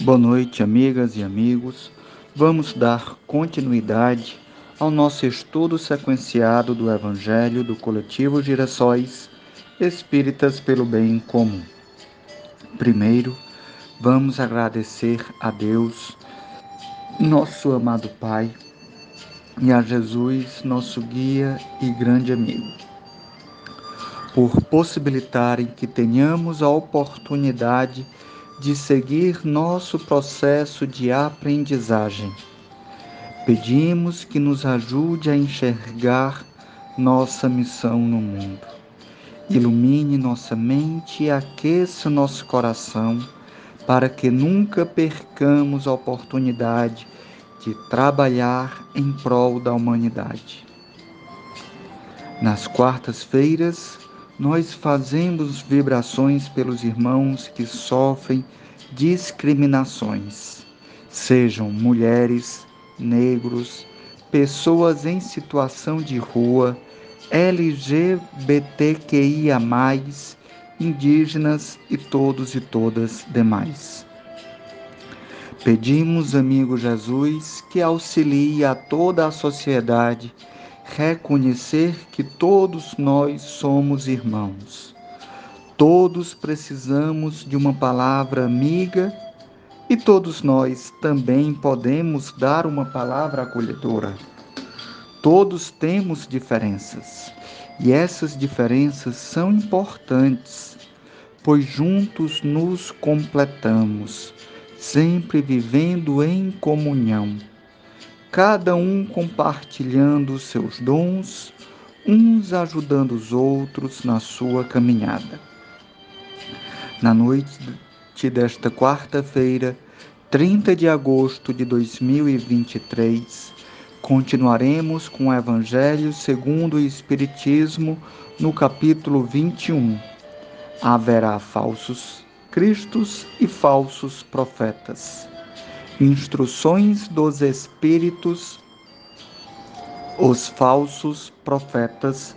Boa noite, amigas e amigos. Vamos dar continuidade ao nosso estudo sequenciado do Evangelho do Coletivo Girassóis Espíritas pelo Bem Comum. Primeiro, vamos agradecer a Deus, nosso amado Pai, e a Jesus, nosso guia e grande amigo, por possibilitarem que tenhamos a oportunidade de de seguir nosso processo de aprendizagem. Pedimos que nos ajude a enxergar nossa missão no mundo. Ilumine nossa mente e aqueça nosso coração para que nunca percamos a oportunidade de trabalhar em prol da humanidade. Nas quartas-feiras, nós fazemos vibrações pelos irmãos que sofrem discriminações, sejam mulheres, negros, pessoas em situação de rua, LGBTQIA, indígenas e todos e todas demais. Pedimos, amigo Jesus, que auxilie a toda a sociedade reconhecer que todos nós somos irmãos. Todos precisamos de uma palavra amiga e todos nós também podemos dar uma palavra acolhedora. Todos temos diferenças e essas diferenças são importantes, pois juntos nos completamos, sempre vivendo em comunhão cada um compartilhando seus dons, uns ajudando os outros na sua caminhada. Na noite desta quarta-feira, 30 de agosto de 2023, continuaremos com o Evangelho segundo o Espiritismo no capítulo 21. Haverá falsos cristos e falsos profetas. Instruções dos Espíritos, os falsos profetas,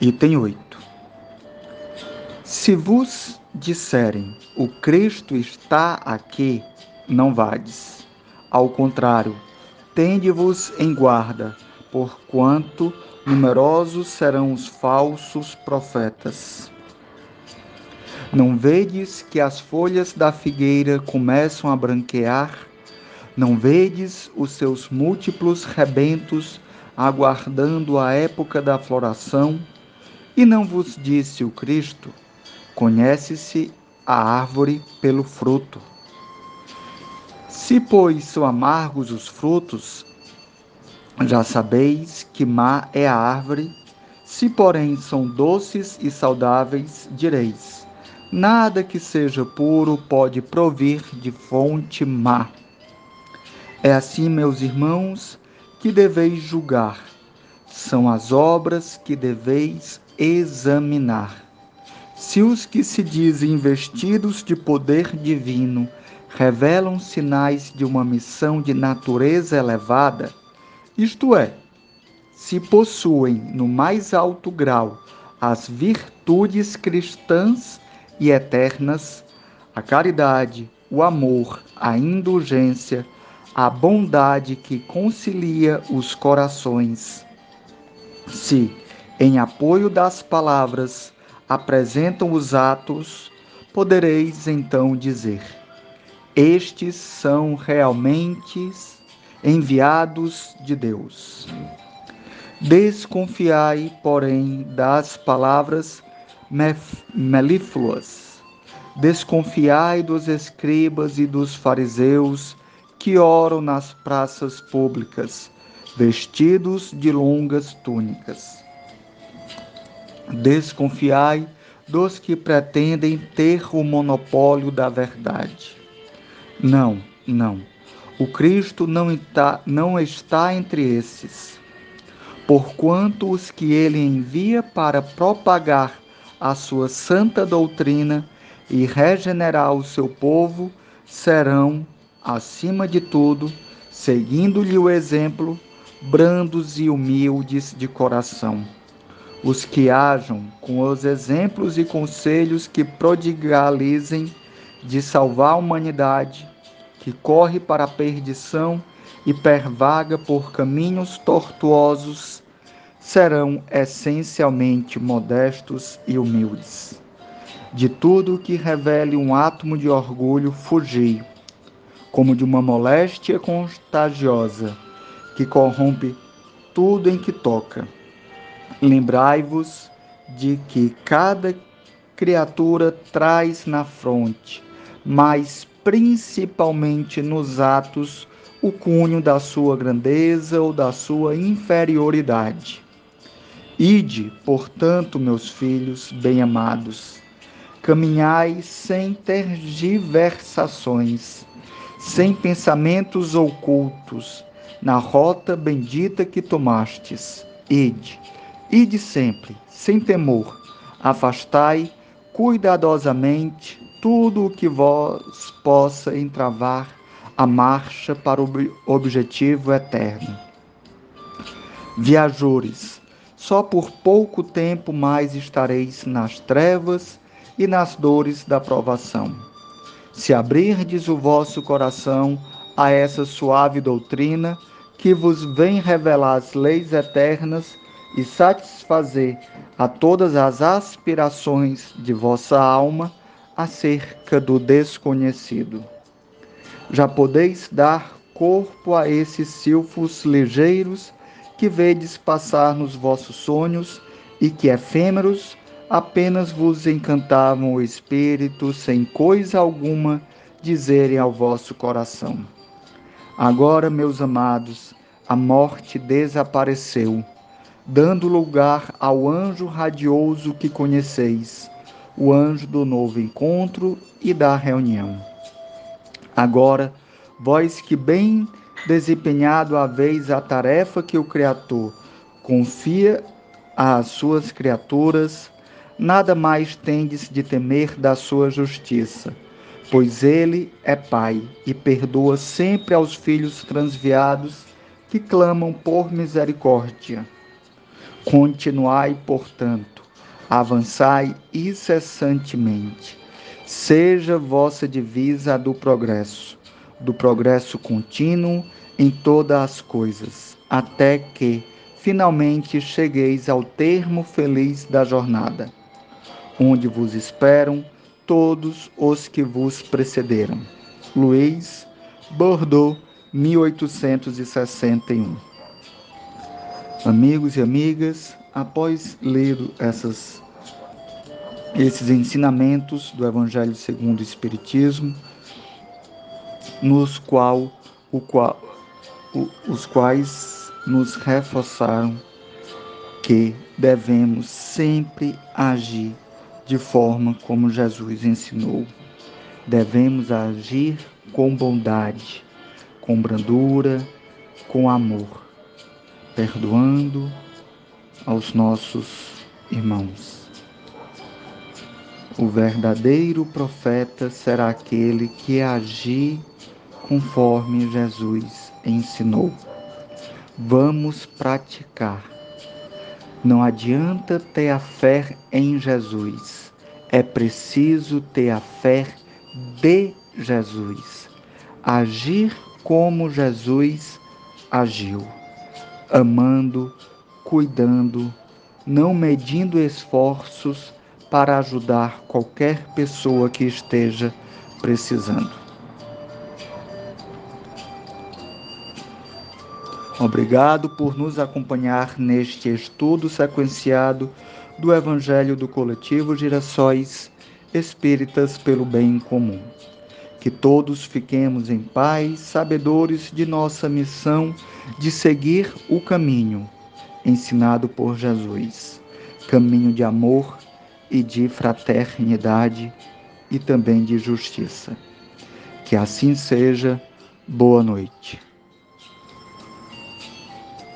item 8. Se vos disserem o Cristo está aqui, não vades. Ao contrário, tende-vos em guarda, porquanto numerosos serão os falsos profetas. Não vedes que as folhas da figueira começam a branquear não vedes os seus múltiplos rebentos aguardando a época da floração? E não vos disse o Cristo: Conhece-se a árvore pelo fruto. Se, pois, são amargos os frutos, já sabeis que má é a árvore. Se, porém, são doces e saudáveis, direis: Nada que seja puro pode provir de fonte má. É assim, meus irmãos, que deveis julgar. São as obras que deveis examinar. Se os que se dizem investidos de poder divino revelam sinais de uma missão de natureza elevada, isto é, se possuem no mais alto grau as virtudes cristãs e eternas, a caridade, o amor, a indulgência, a bondade que concilia os corações. Se, em apoio das palavras, apresentam os atos, podereis então dizer: Estes são realmente enviados de Deus. Desconfiai, porém, das palavras melífluas. Desconfiai dos escribas e dos fariseus que oram nas praças públicas, vestidos de longas túnicas. Desconfiai dos que pretendem ter o monopólio da verdade. Não, não. O Cristo não está, não está entre esses. Porquanto os que ele envia para propagar a sua santa doutrina e regenerar o seu povo serão acima de tudo, seguindo-lhe o exemplo, brandos e humildes de coração. Os que hajam com os exemplos e conselhos que prodigalizem de salvar a humanidade, que corre para a perdição e pervaga por caminhos tortuosos serão essencialmente modestos e humildes. De tudo que revele um átomo de orgulho, fugi, como de uma moléstia contagiosa que corrompe tudo em que toca. Lembrai-vos de que cada criatura traz na fronte, mas principalmente nos atos, o cunho da sua grandeza ou da sua inferioridade. Ide, portanto, meus filhos bem-amados, caminhai sem tergiversações, sem pensamentos ocultos, na rota bendita que tomastes. Ide, ide sempre, sem temor, afastai cuidadosamente tudo o que vos possa entravar a marcha para o objetivo eterno. Viajores, só por pouco tempo mais estareis nas trevas e nas dores da provação. Se abrirdes o vosso coração a essa suave doutrina que vos vem revelar as leis eternas e satisfazer a todas as aspirações de vossa alma acerca do desconhecido. Já podeis dar corpo a esses silfos ligeiros que vedes passar nos vossos sonhos e que efêmeros apenas vos encantavam o espírito sem coisa alguma dizerem ao vosso coração. Agora, meus amados, a morte desapareceu, dando lugar ao anjo radioso que conheceis, o anjo do novo encontro e da reunião. Agora, vós que bem desempenhado haveis a tarefa que o Criador confia às suas criaturas, nada mais tendes de temer da sua justiça, pois ele é Pai e perdoa sempre aos filhos transviados que clamam por misericórdia. Continuai, portanto, avançai incessantemente. Seja vossa divisa a do progresso, do progresso contínuo em todas as coisas, até que finalmente chegueis ao termo feliz da jornada onde vos esperam todos os que vos precederam. Luiz Bordeaux, 1861. Amigos e amigas, após ler essas, esses ensinamentos do Evangelho segundo o Espiritismo, nos qual, o qual, os quais nos reforçaram que devemos sempre agir de forma como Jesus ensinou. Devemos agir com bondade, com brandura, com amor, perdoando aos nossos irmãos. O verdadeiro profeta será aquele que agir conforme Jesus ensinou. Vamos praticar não adianta ter a fé em Jesus, é preciso ter a fé de Jesus. Agir como Jesus agiu, amando, cuidando, não medindo esforços para ajudar qualquer pessoa que esteja precisando. Obrigado por nos acompanhar neste estudo sequenciado do Evangelho do Coletivo Girassóis Espíritas pelo Bem Comum. Que todos fiquemos em paz, sabedores de nossa missão de seguir o caminho ensinado por Jesus caminho de amor e de fraternidade e também de justiça. Que assim seja. Boa noite.